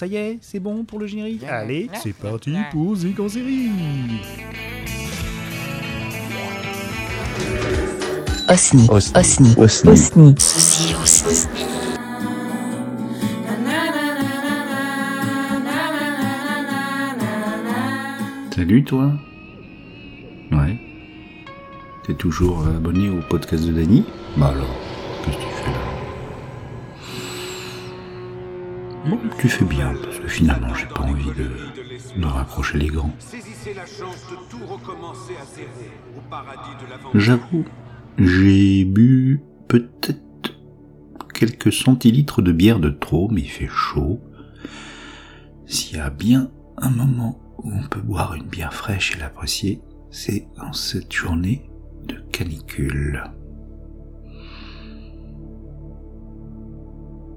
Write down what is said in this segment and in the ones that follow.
ça y est, c'est bon pour le générique? Allez, c'est parti pour Zik en série Osni. Osni. Osni. Osni. Salut toi Ouais. T'es toujours abonné au podcast de Dany? Bah alors, Bon, tu fais bien, parce que finalement j'ai pas envie de, de rapprocher les grands. J'avoue, j'ai bu peut-être quelques centilitres de bière de trop, mais il fait chaud. S'il y a bien un moment où on peut boire une bière fraîche et l'apprécier, c'est en cette journée de canicule.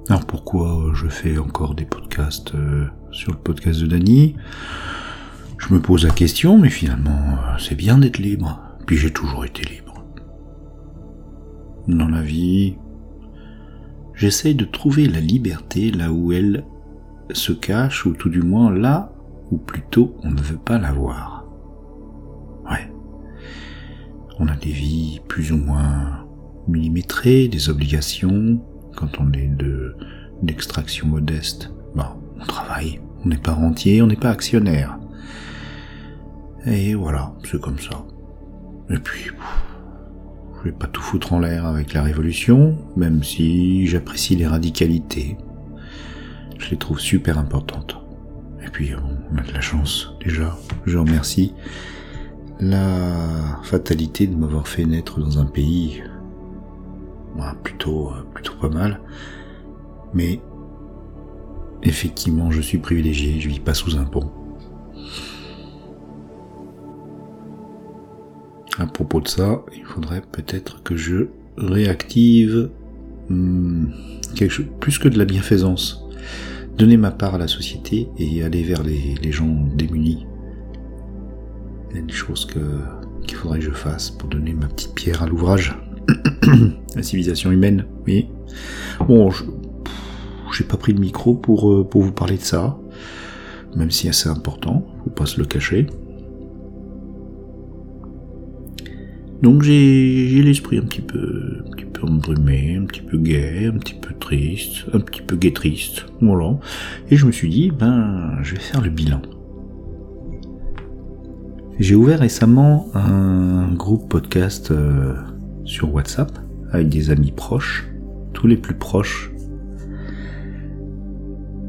Alors pourquoi je fais encore des podcasts euh, sur le podcast de Dany? Je me pose la question, mais finalement, euh, c'est bien d'être libre. Puis j'ai toujours été libre. Dans la vie, j'essaye de trouver la liberté là où elle se cache, ou tout du moins là où plutôt on ne veut pas la voir. Ouais. On a des vies plus ou moins millimétrées, des obligations, quand on est de d'extraction modeste, bah, on travaille, on n'est pas rentier, on n'est pas actionnaire. Et voilà, c'est comme ça. Et puis, je vais pas tout foutre en l'air avec la révolution, même si j'apprécie les radicalités. Je les trouve super importantes. Et puis, on a de la chance, déjà. Je remercie la fatalité de m'avoir fait naître dans un pays plutôt, euh, plutôt pas mal. Mais effectivement, je suis privilégié, je vis pas sous un pont. À propos de ça, il faudrait peut-être que je réactive hmm, quelque chose, plus que de la bienfaisance. Donner ma part à la société et aller vers les, gens démunis. Il y a des choses qu'il faudrait que je fasse pour donner ma petite pierre à l'ouvrage. la civilisation humaine, oui. Bon, je j'ai pas pris de micro pour, euh, pour vous parler de ça, même si c'est important, faut pas se le cacher. Donc j'ai l'esprit un petit peu, un petit peu embrumé, un petit peu gai, un petit peu triste, un petit peu gai triste, voilà. Et je me suis dit, ben, je vais faire le bilan. J'ai ouvert récemment un groupe podcast euh, sur WhatsApp avec des amis proches, tous les plus proches.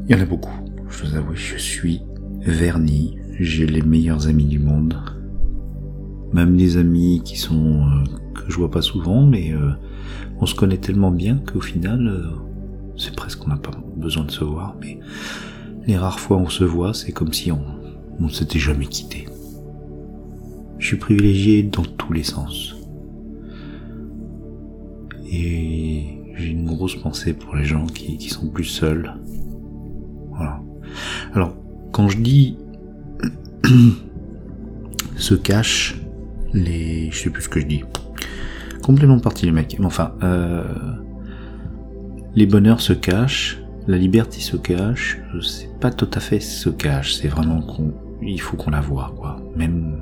Il y en a beaucoup. Je vous avoue, je suis verni. J'ai les meilleurs amis du monde. Même des amis qui sont euh, que je vois pas souvent, mais euh, on se connaît tellement bien qu'au final, euh, c'est presque qu'on n'a pas besoin de se voir. Mais les rares fois où on se voit, c'est comme si on on s'était jamais quitté. Je suis privilégié dans tous les sens. Et j'ai une grosse pensée pour les gens qui, qui sont plus seuls. Voilà. Alors, quand je dis se cachent les... Je sais plus ce que je dis. Complètement parti les mecs. Enfin, euh, les bonheurs se cachent, la liberté se cache, c'est pas tout à fait se cache, c'est vraiment qu'on... Il faut qu'on la voit, quoi. Même...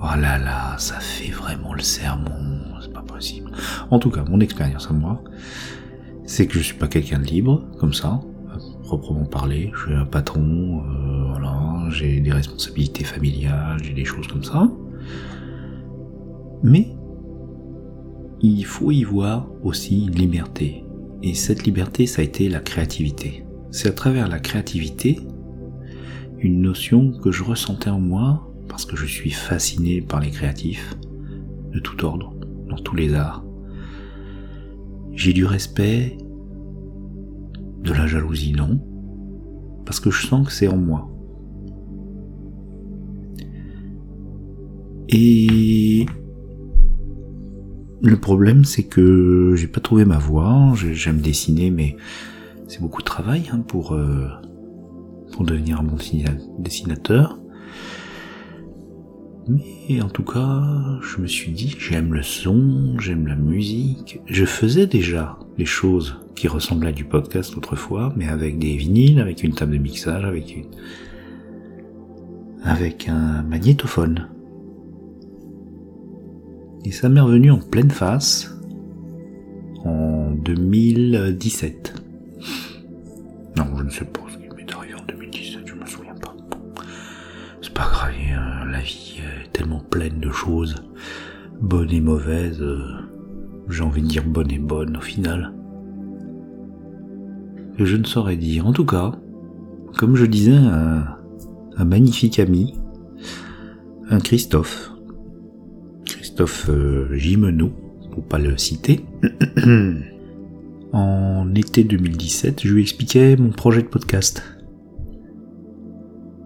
Oh là là, ça fait vraiment le sermon En tout cas, mon expérience à moi, c'est que je suis pas quelqu'un de libre, comme ça, proprement parler. Je suis un patron, euh, j'ai des responsabilités familiales, j'ai des choses comme ça. Mais il faut y voir aussi une liberté. Et cette liberté, ça a été la créativité. C'est à travers la créativité, une notion que je ressentais en moi, parce que je suis fasciné par les créatifs, de tout ordre, tous les arts. J'ai du respect, de la jalousie non, parce que je sens que c'est en moi. Et le problème, c'est que j'ai pas trouvé ma voie. J'aime dessiner, mais c'est beaucoup de travail hein, pour euh, pour devenir un bon dessinateur. Mais en tout cas, je me suis dit, j'aime le son, j'aime la musique. Je faisais déjà les choses qui ressemblaient à du podcast autrefois, mais avec des vinyles, avec une table de mixage, avec une... avec un magnétophone. Et ça m'est revenu en pleine face en 2017. Pleine de choses, bonnes et mauvaises. Euh, j'ai envie de dire bonne et bonne au final. Je ne saurais dire. En tout cas, comme je disais, un, magnifique ami, un Christophe, Christophe euh, Gimeno, pour pas le citer, en été 2017, je lui expliquais mon projet de podcast.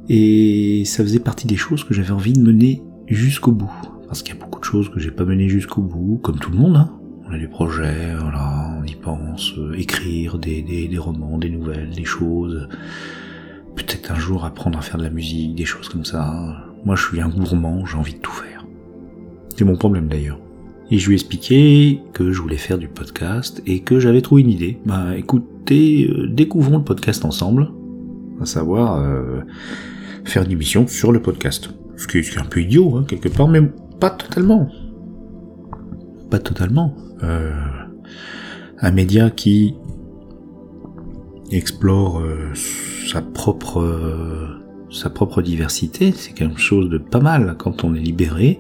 Et ça faisait partie des choses que j'avais envie de mener jusqu'au bout. Parce qu'il y a beaucoup de choses que j'ai pas menées jusqu'au bout, comme tout le monde. Hein. On a des projets, voilà, on y pense, euh, écrire des, des, romans, des nouvelles, des choses. Peut-être un jour apprendre à faire de la musique, des choses comme ça. Moi je suis un gourmand, j'ai envie de tout faire. C'est mon problème d'ailleurs. Et je lui ai expliqué que je voulais faire du podcast et que j'avais trouvé une idée. Bah écoutez, euh, découvrons le podcast ensemble. À savoir euh, faire une émission sur le podcast. Ce qui est un peu idiot, hein, quelque part, mais pas totalement. Pas totalement. Euh, un média qui explore sa propre sa propre diversité, c'est quelque chose de pas mal quand on est libéré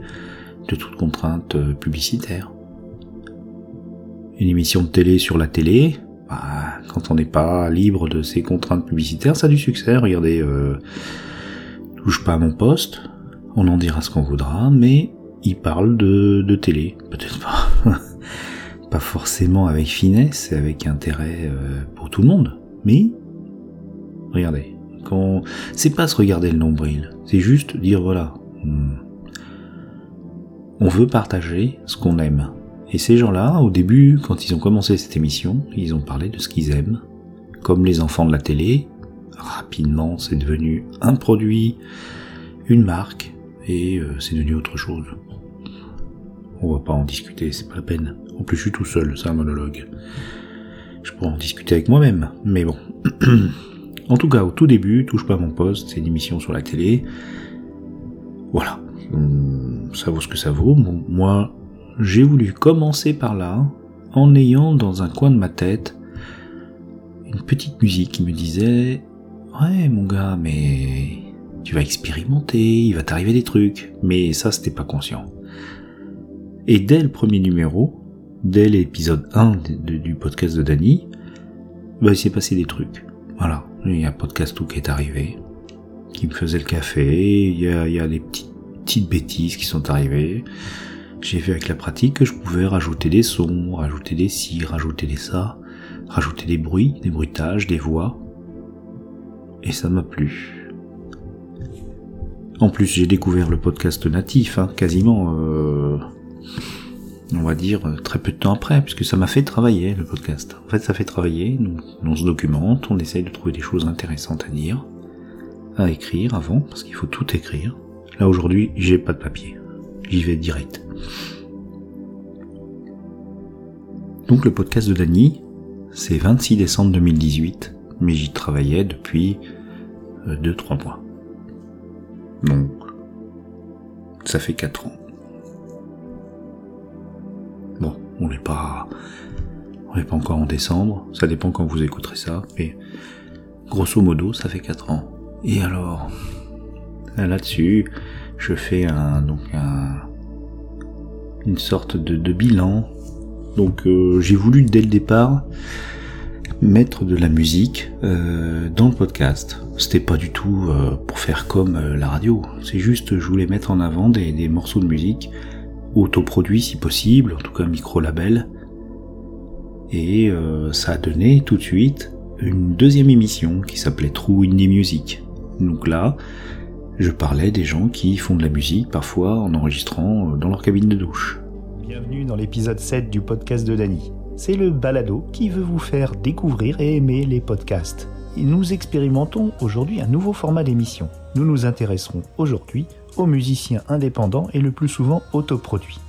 de toute contrainte euh, publicitaire. Une émission de télé sur la télé, bah, quand on n'est pas libre de ces contraintes publicitaires, ça a du succès. Regardez, euh, touche pas à mon poste, on en dira ce qu'on voudra, mais il parle de, télé, peut-être pas. pas forcément avec finesse et avec intérêt euh, pour tout le monde, mais regardez, c'est pas se regarder le nombril, c'est juste dire voilà, hmm, on veut partager ce qu'on aime. Et ces gens-là, au début, quand ils ont commencé cette émission, ils ont parlé de ce qu'ils aiment. Comme les enfants de la télé, rapidement c'est devenu un produit, une marque, euh, c'est devenu autre chose. On va pas en discuter, c'est pas la peine. En plus je suis tout seul, c'est un monologue. Je pourrais en discuter avec moi-même, mais bon. en tout cas, au tout début, touche pas mon poste, c'est une émission sur la télé. Voilà. Hum, ça vaut ce que ça vaut. moi, j'ai voulu commencer par là, en ayant dans un coin de ma tête une petite musique qui me disait Ouais, mon gars, mais tu vas expérimenter, il va t'arriver des trucs. Mais ça, c'était pas conscient. Et dès le premier numéro, dès l'épisode 1 du podcast de Danny, bah, il s'est passé des trucs. Voilà, il y a un podcast tout qui est arrivé, qui me faisait le café, il y a, il y a des petites petites bêtises qui sont arrivées. J'ai vu avec la pratique que je pouvais rajouter des sons, rajouter des si, rajouter des ça, rajouter des bruits, des bruitages, des voix. Et ça m'a plu. En plus, j'ai découvert le podcast natif, hein, quasiment, euh, on va dire, très peu de temps après, puisque ça m'a fait travailler, le podcast. En fait, ça fait travailler, on se documente, on essaye de trouver des choses intéressantes à dire, à écrire avant, parce qu'il faut tout écrire. Là aujourd'hui, j'ai pas de papier. J'y vais direct. Donc le podcast de Dany, c'est 26 décembre 2018, mais j'y travaillais depuis 2-3 euh, mois. Donc, ça fait 4 ans. Bon, on n'est pas, on n'est pas encore en décembre, ça dépend quand vous écouterez ça, mais grosso modo, ça fait 4 ans. Et alors, là-dessus, je fais un, donc une sorte de, bilan. Donc euh, j'ai voulu dès le départ mettre de la musique euh, dans le podcast. C'était pas du tout euh, pour faire comme la radio. C'est juste je voulais mettre en avant des, des morceaux de musique autoproduits si possible, en tout cas micro-label. Et ça a donné tout de suite une deuxième émission qui s'appelait True Indie Music. Donc là, je parlais des gens qui font de la musique parfois en enregistrant euh, dans leur cabine de douche. Bienvenue dans l'épisode 7 du podcast de Dany. C'est le balado qui veut vous faire découvrir et aimer les podcasts. nous expérimentons aujourd'hui un nouveau format d'émission. Nous nous intéresserons aujourd'hui aux musiciens indépendants et le plus souvent autoproduits.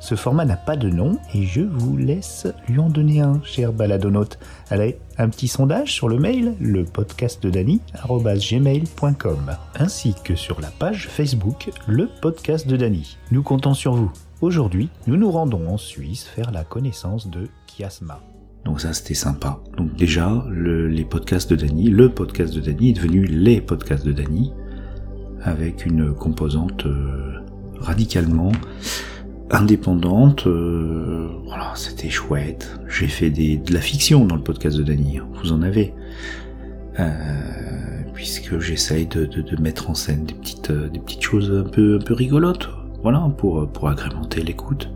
Ce format n'a pas de nom et je vous laisse lui en donner un, cher baladonaute. Allez, un petit sondage sur le mail, le podcast de Dany, gmail.com, ainsi que sur la page Facebook, le podcast de Dany. Nous comptons sur vous. Aujourd'hui, nous nous rendons en Suisse faire la connaissance de Kiasma. Donc ça c'était sympa. Donc déjà, les podcasts de Dany, le podcast de Dany est devenu les podcasts de Dany, avec une composante euh, radicalement indépendante. Euh, voilà, c'était chouette. J'ai fait de la fiction dans le podcast de Dany, hein. vous en avez. Euh, puisque j'essaye de, mettre en scène des petites, euh, des petites choses un peu, un peu rigolotes, voilà, pour, pour agrémenter l'écoute.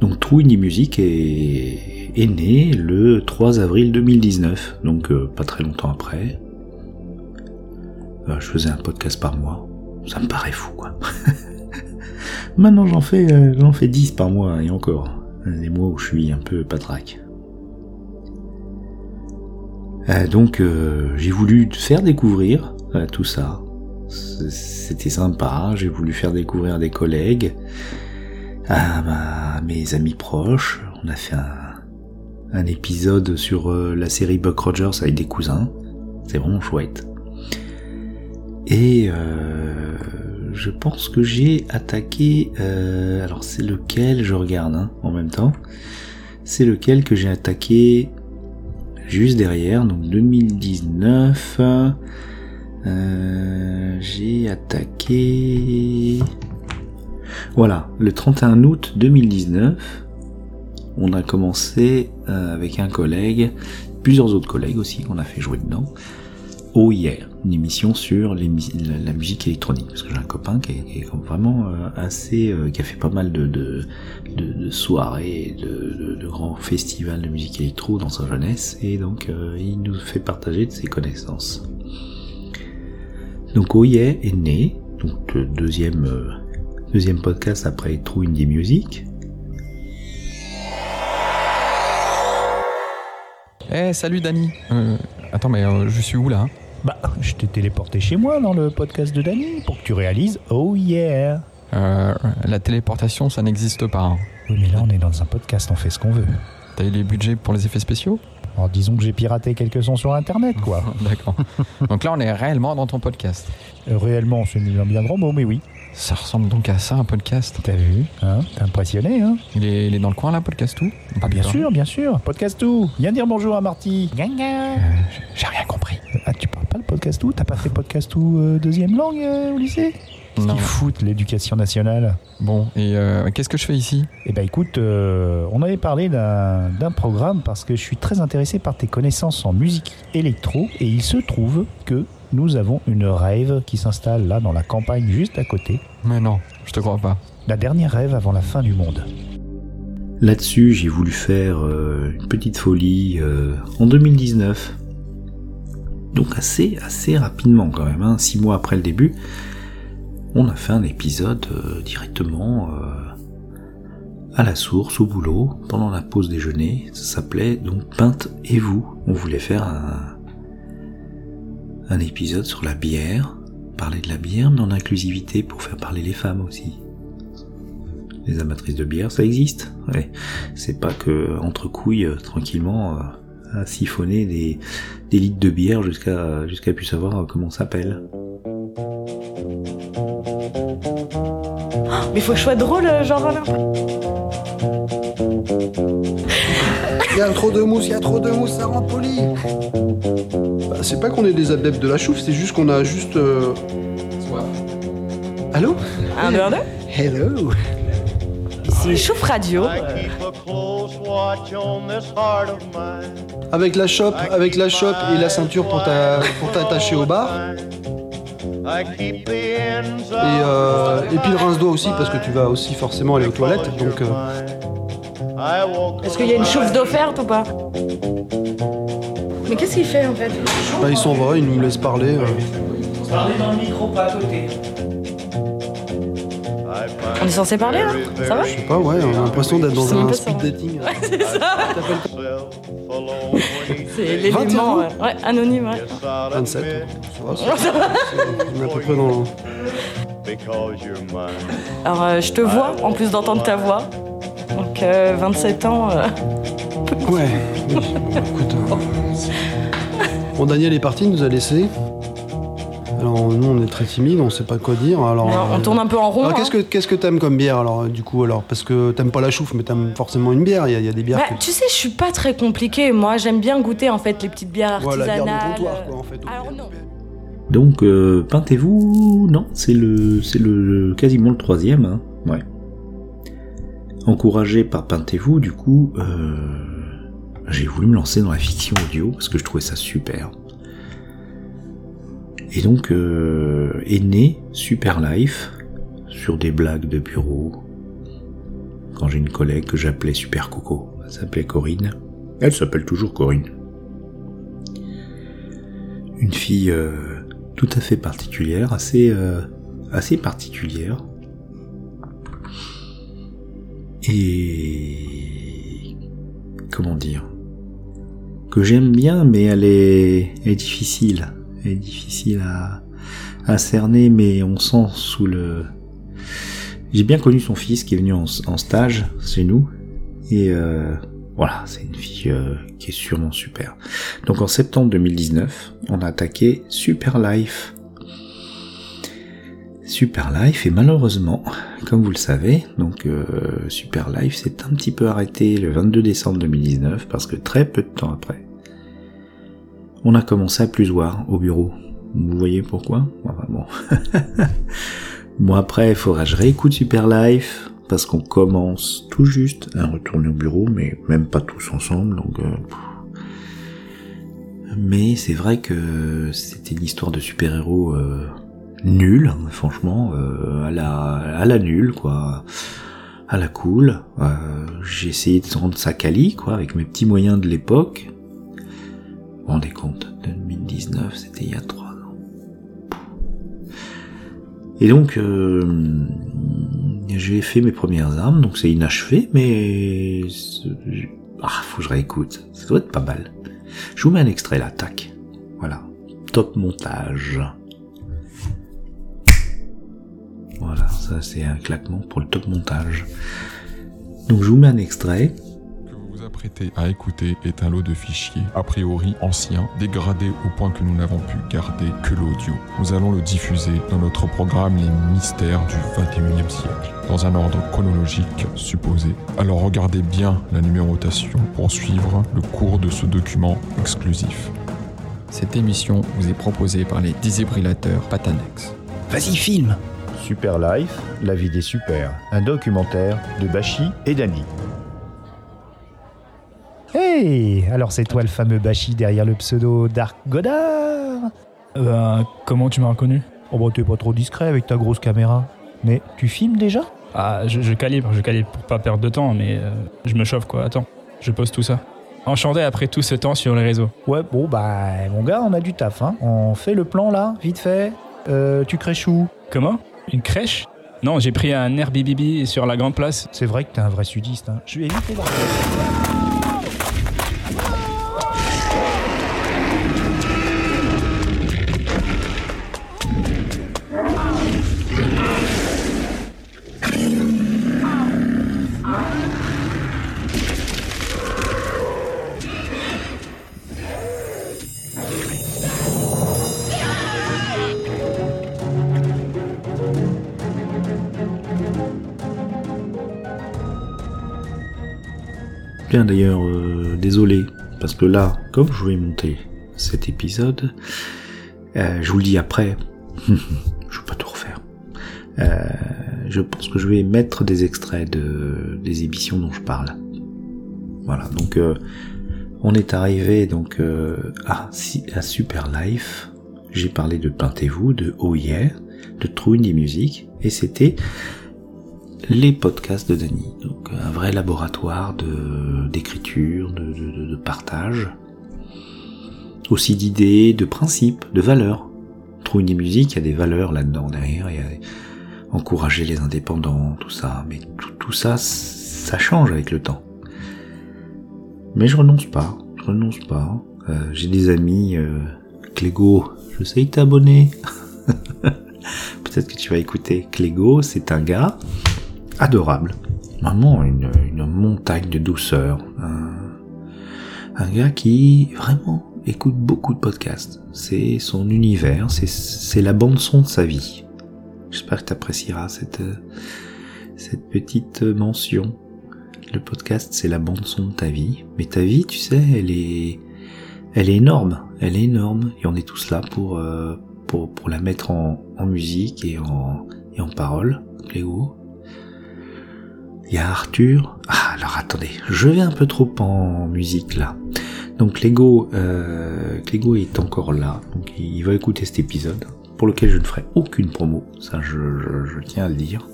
Donc Indie Music est, est né le 3 avril 2019, donc pas très longtemps après. je faisais un podcast par mois. Ça me paraît fou, quoi. Maintenant j'en fais, euh, j'en fais 10 par mois et encore. Les mois où je suis un peu patraque. Euh, donc euh, j'ai voulu faire découvrir tout ça. C'était sympa, j'ai voulu faire découvrir des collègues, à, mes amis proches. On a fait un, épisode sur la série Buck Rogers avec des cousins. C'est vraiment chouette. Et je pense que j'ai attaqué. Euh, alors c'est lequel Je regarde hein, en même temps. C'est lequel que j'ai attaqué juste derrière. Donc 2019. Euh, j'ai attaqué. Voilà, le 31 août 2019. On a commencé euh, avec un collègue, plusieurs autres collègues aussi qu'on a fait jouer dedans. Oh hier, une émission sur la, musique électronique, parce que j'ai un copain qui est, vraiment euh, assez, euh, qui a fait pas mal de, soirées, de, grands festivals de musique électro dans sa jeunesse, et donc euh, il nous fait partager de ses connaissances. Donc Oye est né, donc le deuxième, deuxième podcast après True Indie Music. Eh salut Dani Attends mais je suis où là hein? Bah, je t'ai téléporté chez moi dans le podcast de Danny pour que tu réalises Oh yeah euh, La téléportation, ça n'existe pas. Hein. Oui, mais là, on est dans un podcast, on fait ce qu'on veut. T'as eu les budgets pour les effets spéciaux? Alors, disons que j'ai piraté quelques sons sur Internet, quoi. D'accord. Donc là, on est réellement dans ton podcast. Euh, réellement, c'est un bien grand mot, mais oui. Ça ressemble donc à ça, un podcast. T'as vu hein T'es impressionné, hein il est, il est, dans le coin, là, Podcast tout? Bien sûr, bien sûr. Podcast tout. Viens dire bonjour à Marty. Euh, j'ai rien compris. Ah, tu parles pas le podcast tout? T'as pas fait podcast tout euh, deuxième langue euh, au lycée? Qu'est-ce qu'ils foutent, l'éducation nationale? Bon, et qu'est-ce que je fais ici? Eh ben écoute, on avait parlé d'un programme parce que je suis très intéressé par tes connaissances en musique électro et il se trouve que nous avons une rêve qui s'installe là dans la campagne juste à côté. Mais non, je te crois pas. La dernière rêve avant la fin du monde. Là-dessus, j'ai voulu faire euh, une petite folie euh, en 2019. Donc assez, assez rapidement quand même, hein, six mois après le début, on a fait un épisode euh, directement à la source, au boulot, pendant la pause déjeuner. Ça s'appelait donc Peinte et vous. On voulait faire un, un épisode sur la bière, parler de la bière, mais en inclusivité pour faire parler les femmes aussi. Les amatrices de bière, ça existe. C'est pas que entre couilles, euh, tranquillement, euh, à siphonner des, litres de bière jusqu'à jusqu'à plus savoir comment ça s'appelle. mais faut que je sois drôle, euh, genre là. Il y a trop de mousse, il y a trop de mousse, ça rend poli. Bah, c'est pas qu'on est des adeptes de la chouffe, c'est juste qu'on a juste. Euh... Allô Un, deux, deux Hello C'est Chouffe Radio. Avec la chope, avec la chope et la ceinture pour t'attacher au bar. Et, euh, et puis le rince-doigt aussi parce que tu vas aussi forcément aller aux toilettes donc. Euh, est-ce qu'il y a une chauffe d'offerte ou pas Mais qu'est-ce qu'il fait en fait bah, Il s'en va, il nous laisse parler. Euh. Parler dans le micro, pas à côté. On est censé parler là Ça va Je sais pas, ouais, on a l'impression d'être dans un speed dating. c'est ça c'est l'élément. 21 ouais. Ouais, anonyme, ouais. 27. Ça va, ça va. On est à peu près dans. Alors, euh, je te vois, en plus d'entendre ta voix. Donc, euh, 27 ans. euh, Ouais. Bon, écoute. hein. Bon, Daniel est parti, il nous a laissé. Alors, nous, on est très timide, on sait pas quoi dire. Alors, on euh, tourne un peu en rond. alors, qu'est-ce hein. que qu'est-ce que t'aimes comme bière alors du coup alors? Parce que t'aimes pas la chouffe mais t'aimes forcément une bière il y, a- il y a des bières Bah, que tu sais, je suis pas très compliquée. Moi, j'aime bien goûter en fait les petites bières Voilà, la bière artisanales. de comptoir quoi en fait. Alors non. Donc, euh, peintez-vous? Non, c'est le, c'est le quasiment le troisième. Hein. Ouais. Encouragé par Peintez-vous, du coup, euh, j'ai voulu me lancer dans la fiction audio parce que je trouvais ça super. Et donc euh, est né Super Life sur des blagues de bureau. Quand j'ai une collègue que j'appelais Super Coco, elle s'appelait Corinne. Elle s'appelle toujours Corinne. Une fille euh, tout à fait particulière, assez, assez particulière. Et comment dire? Que j'aime bien, mais elle est, difficile, est difficile à, cerner, mais on sent sous le. J'ai bien connu son fils qui est venu en, en stage chez nous, et euh, voilà, c'est une fille euh, qui est sûrement super. Donc en septembre 2019, on a attaqué Super Life. Super Life et malheureusement, comme vous le savez, donc euh, Super Life s'est un petit peu arrêté le 22 décembre 2019 parce que très peu de temps après, on a commencé à plus voir au bureau. Vous voyez pourquoi? Bon. Après, il faudra que je réécoute Super Life parce qu'on commence tout juste à retourner au bureau, mais même pas tous ensemble, donc. euh, mais c'est vrai que c'était une histoire de super-héros euh, nulle, hein, franchement, euh, à la à la nulle quoi, à la cool. Euh, J'ai essayé de rendre ça quali quoi, avec mes petits moyens de l'époque. Rendez compte, 2019, c'était il y a trois ans. Et donc, euh, j'ai fait mes premières armes, donc c'est inachevé, mais... Ah, faut que je réécoute. Ça doit être pas mal. Je vous mets un extrait là, tac. Voilà. Top montage. Voilà, ça c'est un claquement pour le top montage. Donc je vous mets un extrait. que vous vous apprêtez à écouter est un lot de fichiers, a priori anciens, dégradés au point que nous n'avons pu garder que l'audio. Nous allons le diffuser dans notre programme Les Mystères du 21e siècle, dans un ordre chronologique supposé. Alors regardez bien la numérotation pour suivre le cours de ce document exclusif. Cette émission vous est proposée par les défibrillateurs Patanex. Vas-y, filme Super Life, la vie des super. Un documentaire de Bashi et Dany. Hey Alors c'est toi le fameux Bashi derrière le pseudo Dark Godard Euh, comment tu m'as reconnu? Oh bah t'es pas trop discret avec ta grosse caméra. Mais tu filmes déjà? Ah, je, je calibre, je calibre pour pas perdre de temps, mais euh, je me chauffe quoi. Attends, je pose tout ça. Enchanté après tout ce temps sur les réseaux. Ouais, bon bah mon gars, on a du taf, hein. On fait le plan là, vite fait. Euh, tu crèches où Comment? Une crèche? Non, j'ai pris un Airbnb sur la grande place. C'est vrai que t'es un vrai sudiste, hein. Je vais éviter d'ailleurs, euh, désolé, parce que là, comme je vais monter cet épisode, euh, je vous le dis après, je vais pas tout refaire. Euh, je pense que je vais mettre des extraits de des émissions dont je parle. Voilà, donc on est arrivé donc à, Super Life. J'ai parlé de Peintez-vous, de Oh Yeah, de True Indie Music, et c'était les podcasts de Dany. Donc un vrai laboratoire de d'écriture, de, de, partage, aussi d'idées, de principes, de valeurs. True Indie Music, il y a des valeurs là-dedans derrière, il y a encourager les indépendants, tout ça, mais tout, tout ça, ça change avec le temps. Mais je renonce pas, je renonce pas. Euh, J'ai des amis, euh, Clégo, je sais que t'es abonné. Peut-être que tu vas écouter. Clégo, c'est un gars adorable. Vraiment une, une montagne de douceur. Un, un gars qui vraiment écoute beaucoup de podcasts. C'est son univers, c'est- la bande son de sa vie. J'espère que tu apprécieras cette, cette petite mention. Le podcast, c'est la bande son de ta vie. Mais ta vie, tu sais, elle est, elle est énorme. Elle est énorme. Et on est tous là pour, euh, pour, pour la mettre en, en musique et en, et en parole. Il y a Arthur. Ah, alors attendez, je vais un peu trop en musique là. Donc Lego, euh, Clégo est encore là, donc il va écouter cet épisode, pour lequel je ne ferai aucune promo, ça je tiens à le dire.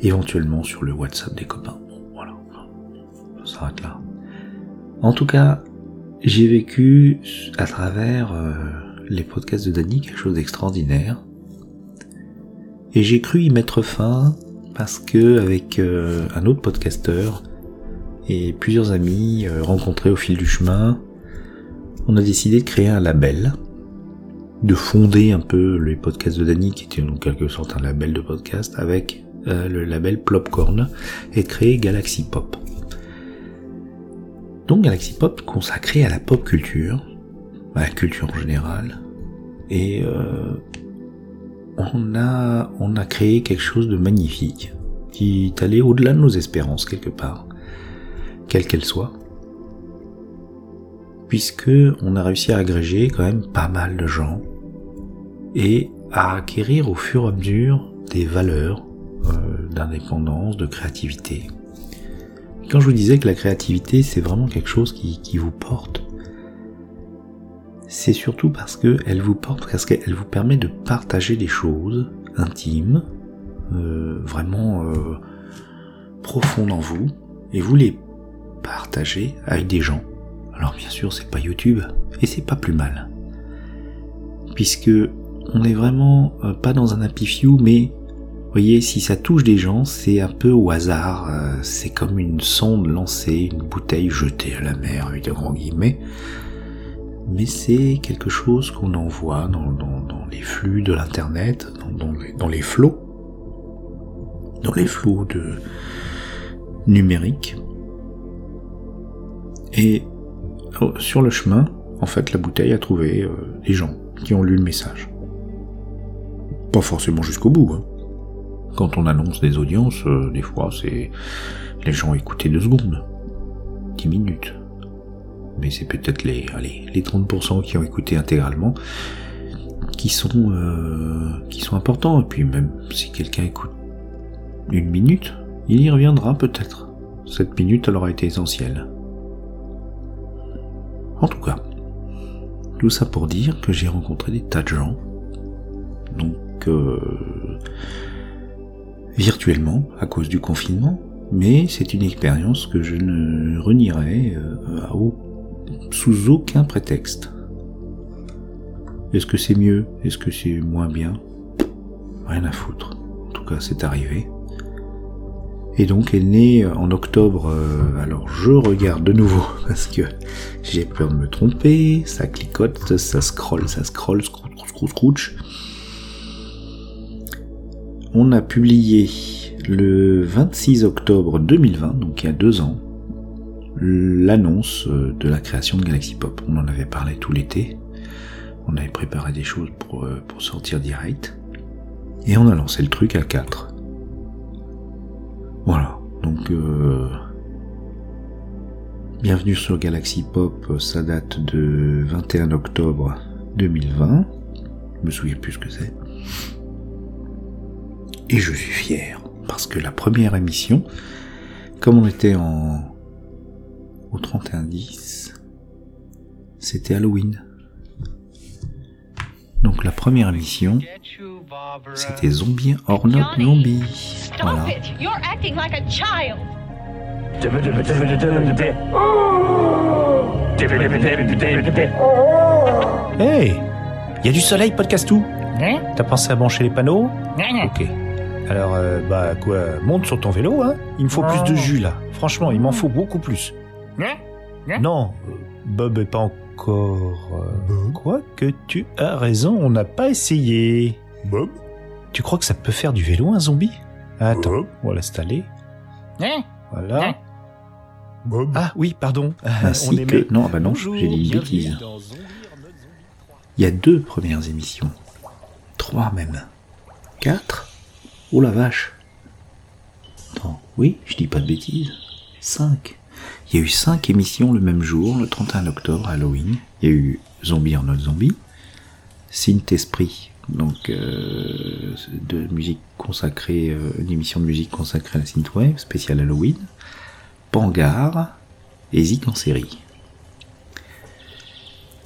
Éventuellement sur le WhatsApp des copains. Bon, voilà, ça s'arrête là. En tout cas, j'ai vécu à travers euh, les podcasts de Dany quelque chose d'extraordinaire. Et j'ai cru y mettre fin parce que avec euh, un autre podcasteur et plusieurs amis euh, rencontrés au fil du chemin, on a décidé de créer un label, de fonder un peu les podcasts de Dany, qui était en quelque sorte un label de podcast, avec euh, le label Plopcorn, et de créer Galaxy Pop. Donc Galaxy Pop consacré à la pop culture, à la culture en général, et on a on a créé quelque chose de magnifique qui est allé au-delà de nos espérances quelque part, quelle qu'elle soit, puisque on a réussi à agréger quand même pas mal de gens et à acquérir au fur et à mesure des valeurs euh, d'indépendance, de créativité. Quand je vous disais que la créativité c'est vraiment quelque chose qui vous porte, c'est surtout parce qu'elle vous porte, parce qu'elle vous permet de partager des choses intimes, euh, vraiment euh, profondes en vous, et vous les partagez avec des gens. Alors bien sûr, c'est pas YouTube, et c'est pas plus mal. Puisque on est vraiment euh, pas dans un happy few, mais voyez, si ça touche des gens, c'est un peu au hasard, c'est comme une sonde lancée, une bouteille jetée à la mer, avec de grands guillemets, mais c'est quelque chose qu'on envoie dans, dans- les flux de l'internet, dans, les, les flots, dans les flots de numériques. Et oh, sur le chemin, en fait, la bouteille a trouvé euh, des gens qui ont lu le message. Pas forcément jusqu'au bout. hein. Quand on annonce des audiences, euh, des fois, c'est les gens écoutaient deux secondes, dix minutes. Mais c'est peut-être les, allez, les 30% qui ont écouté intégralement qui sont, euh, qui sont importants. Et puis même si quelqu'un écoute une minute, il y reviendra peut-être. Cette minute, elle aura été essentielle. En tout cas, tout ça pour dire que j'ai rencontré des tas de gens. Donc, euh, virtuellement, à cause du confinement. Mais c'est une expérience que je ne renierai euh, à au- sous aucun prétexte. Est-ce que c'est mieux? Est-ce que c'est moins bien? Rien à foutre. En tout cas, c'est arrivé. Et donc, elle naît en octobre. euh, alors, je regarde de nouveau parce que j'ai peur de me tromper. Ça clicote, ça scrolle, ça scrolle, scrouch, scrouch, scrouch. On a publié le 26 octobre 2020, donc il y a deux ans, l'annonce euh, de la création de Galaxy Pop. On en avait parlé tout l'été. On avait préparé des choses pour, euh, sortir direct. Et on a lancé le truc à 4. Voilà. Donc, euh, bienvenue sur Galaxy Pop. Ça date de 21 octobre 2020. Je me souviens plus ce que c'est. Et je suis fier. Parce que la première émission, comme on était en, au 31-10, c'était Halloween. Donc la première émission, c'était Zombie or Not Zombie. Voilà. You're acting like a child. Hey Il y a du soleil, podcast tout? T'as pensé à brancher les panneaux? Ok. Alors, euh, bah quoi, monte sur ton vélo, hein Il me faut plus de jus là. Franchement, il m'en faut beaucoup plus. Non, euh, Bob est pas en encore. euh, Quoi que tu as raison, on n'a pas essayé. Bob? Tu crois que ça peut faire du vélo un zombie? Attends, on va l'installer. Voilà. Bob? Ah oui, pardon. Ainsi on que-. Non, bah non, j'ai dit une bêtise. Il y a deux premières émissions. Trois même. Quatre? Oh la vache. Attends, oui, je dis pas de bêtises. Cinq. Il y a eu cinq émissions le même jour, le 31 octobre, Halloween. Il y a eu Zombie en mode zombie. Synth Esprit, donc euh, de musique consacrée, euh, une émission de musique consacrée à la synthwave, spéciale Halloween. Pangar et Zik en série.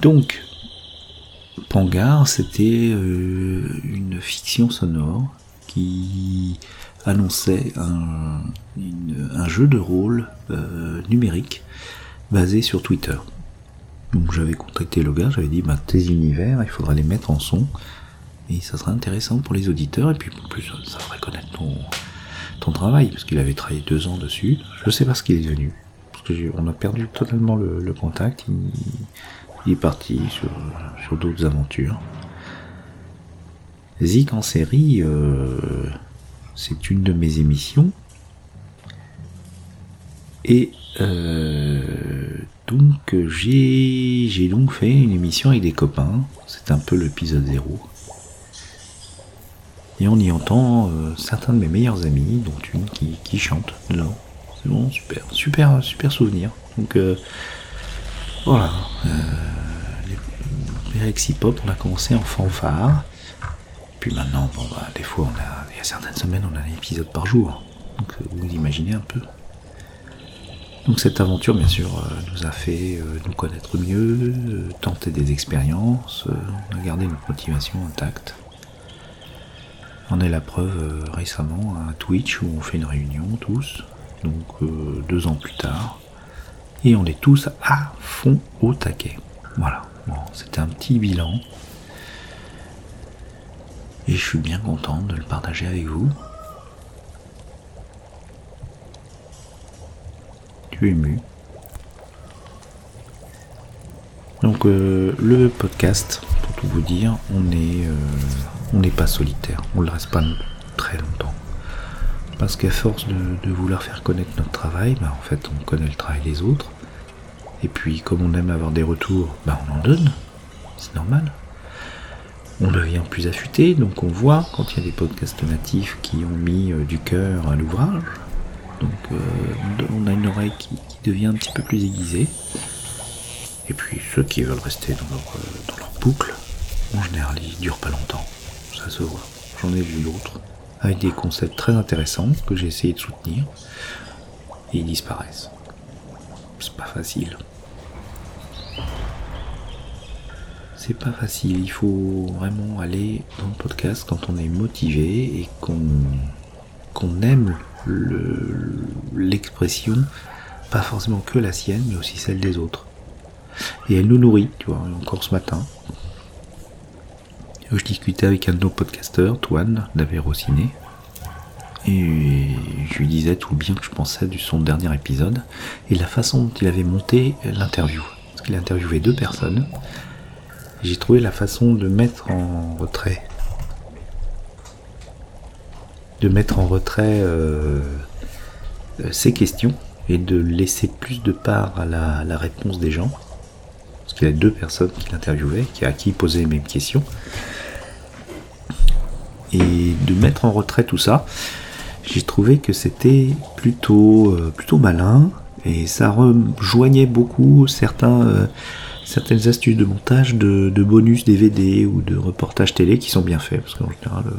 Donc, Pangar, c'était euh, une fiction sonore qui annonçait un, jeu de rôle euh, numérique basé sur Twitter. Donc j'avais contacté le gars, j'avais dit bah, tes univers, il faudra les mettre en son et ça sera intéressant pour les auditeurs et puis en plus ça ferait connaître ton, travail parce qu'il avait travaillé deux ans dessus. Je sais pas ce qu'il est devenu parce que j'ai- on a perdu totalement le, contact. Il, est parti sur, sur d'autres aventures. Zik en série, euh, c'est une de mes émissions. Et euh, donc j'ai donc fait une émission avec des copains. C'est un peu l'épisode 0. Et on y entend euh, certains de mes meilleurs amis, dont une qui, chante. C'est bon, super, super, super souvenir. Donc euh, voilà. Euh, les, les Rexy Pop, on a commencé en fanfare. Puis maintenant, bon bah, des fois, on a, il y a certaines semaines, on a un épisode par jour. Donc euh, vous imaginez un peu. Donc cette aventure, bien sûr, euh, nous a fait euh, nous connaître mieux, tenter des expériences, on a gardé notre motivation intacte. On est la preuve récemment à Twitch où on fait une réunion tous, donc deux ans plus tard, et on est tous à fond au taquet. Voilà, bon, c'était un petit bilan. Et je suis bien content de le partager avec vous. Tu es ému. Donc euh, le podcast, pour tout vous dire, euh, on n'est pas solitaire, on le reste pas très longtemps. Parce qu'à force de, de vouloir faire connaître notre travail, bah, en fait on connaît le travail des autres. Et puis comme on aime avoir des retours, bah, on en donne, c'est normal. On devient plus affûté, donc on voit quand il y a des podcasts natifs qui ont mis euh, du cœur à l'ouvrage. Donc euh, on a une oreille qui, devient un petit peu plus aiguisée. Et puis ceux qui veulent rester dans leur, euh, dans leur boucle, en général ils durent pas longtemps. Ça se voit. J'en ai vu d'autres. Avec des concepts très intéressants que j'ai essayé de soutenir. Et ils disparaissent. C'est pas facile. C'est pas facile, il faut vraiment aller dans le podcast quand on est motivé et qu'on qu'on aime le- l'expression, pas forcément que la sienne, mais aussi celle des autres. Et elle nous nourrit, tu vois, encore ce matin. Je discutais avec un de nos podcasteurs, Toine, d'Averociné, et je lui disais tout le bien que je pensais du son dernier épisode, et la façon dont il avait monté l'interview. Parce qu'il a interviewé deux personnes, j'ai trouvé la façon de mettre en retrait de mettre en retrait euh, euh, ces questions et de laisser plus de part à la, réponse des gens. Parce qu'il y a deux personnes qui l'interviewaient, à qui il posait les mêmes questions. Et de mettre en retrait tout ça, j'ai trouvé que c'était plutôt, euh, plutôt malin et ça rejoignait beaucoup certains, certaines astuces de montage de, bonus DVD ou de reportages télé qui sont bien faits parce qu'en général euh,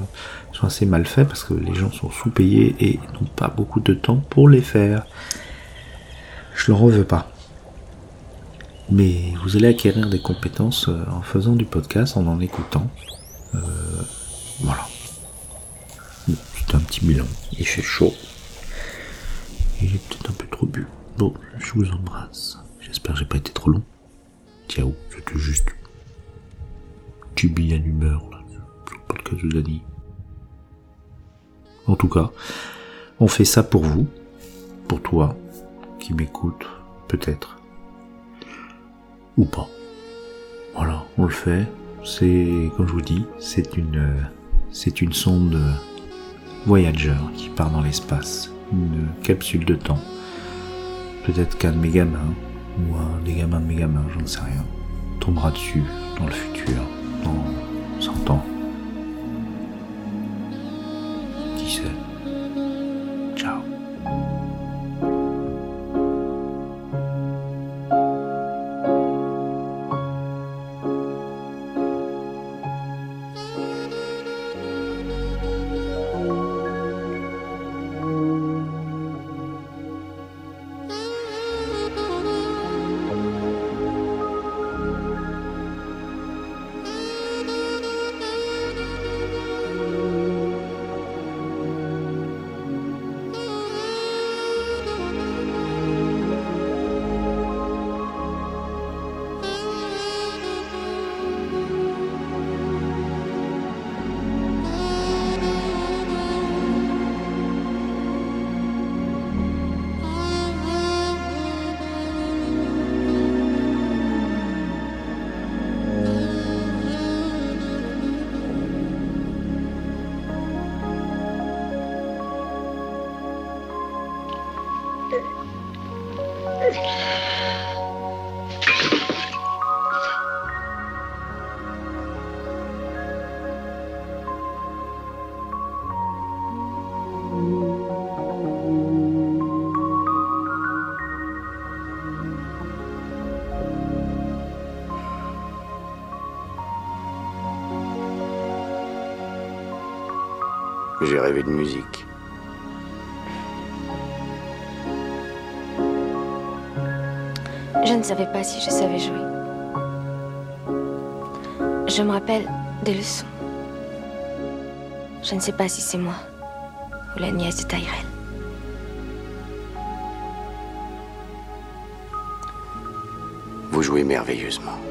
sont assez mal faits parce que les gens sont sous-payés et n'ont pas beaucoup de temps pour les faire. Je leur en veux pas. Mais vous allez acquérir des compétences euh, en faisant du podcast, en en écoutant. Euh, voilà. C'est un petit bilan. Il fait chaud. Et j'ai peut-être un peu trop bu. Bon, je vous embrasse. J'espère que j'ai pas été trop long. Ciao, c'était juste. Petit billet d'humeur, là, le podcast de. En tout cas, on fait ça pour vous, pour toi, qui m'écoute, peut-être. Ou pas. Voilà, on le fait. C'est, comme je vous dis, c'est une, c'est une sonde Voyager qui part dans l'espace, une capsule de temps. Peut-être qu'un de mes ou des gamins de mes gamins, j'en sais rien, tombera dessus dans le futur, dans 100 ans. J'ai rêvé de musique. Je ne savais pas si je savais jouer. Je me rappelle des leçons. Je ne sais pas si c'est moi ou la nièce de Tyrell. Vous jouez merveilleusement.